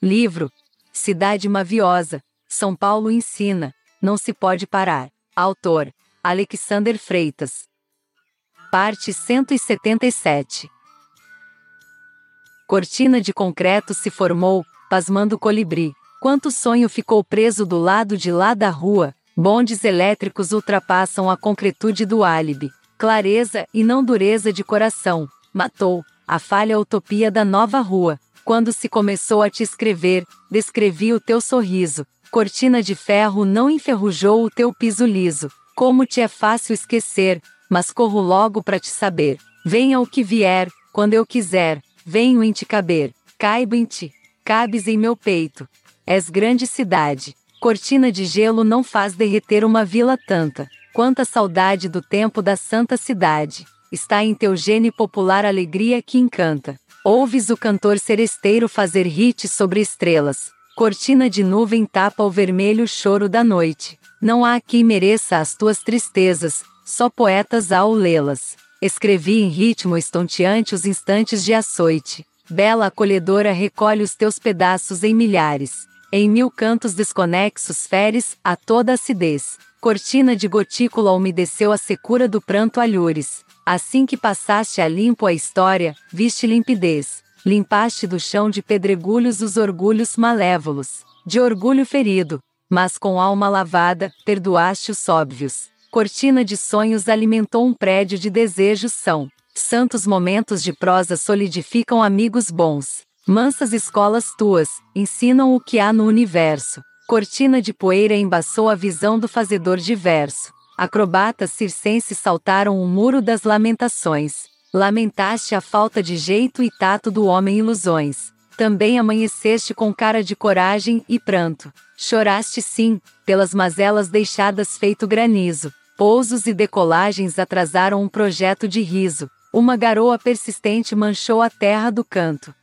Livro Cidade Maviosa, São Paulo ensina, não se pode parar. Autor Alexander Freitas. Parte 177. Cortina de concreto se formou, pasmando o colibri. Quanto sonho ficou preso do lado de lá da rua, bondes elétricos ultrapassam a concretude do álibi. Clareza e não dureza de coração, matou a falha utopia da nova rua. Quando se começou a te escrever, descrevi o teu sorriso. Cortina de ferro não enferrujou o teu piso liso. Como te é fácil esquecer, mas corro logo para te saber. Venha o que vier, quando eu quiser, venho em te caber. Caibo em ti, cabes em meu peito. És grande cidade. Cortina de gelo não faz derreter uma vila tanta. Quanta saudade do tempo da santa cidade. Está em teu gene popular alegria que encanta. Ouves o cantor seresteiro fazer hits sobre estrelas. Cortina de nuvem tapa o vermelho choro da noite. Não há quem mereça as tuas tristezas, só poetas ao lê-las. Escrevi em ritmo estonteante os instantes de açoite. Bela acolhedora recolhe os teus pedaços em milhares. Em mil cantos desconexos feres a toda acidez. Cortina de gotícula umedeceu a secura do pranto alhures. Assim que passaste a limpo a história, viste limpidez. Limpaste do chão de pedregulhos os orgulhos malévolos. De orgulho ferido, mas com alma lavada, perdoaste os óbvios. Cortina de sonhos alimentou um prédio de desejos são. Santos momentos de prosa solidificam amigos bons. Mansas escolas tuas, ensinam o que há no universo. Cortina de poeira embaçou a visão do fazedor de verso. Acrobatas circenses saltaram o muro das lamentações. Lamentaste a falta de jeito e tato do homem ilusões. Também amanheceste com cara de coragem e pranto. Choraste sim, pelas mazelas deixadas feito granizo. Pousos e decolagens atrasaram um projeto de riso. Uma garoa persistente manchou a terra do canto.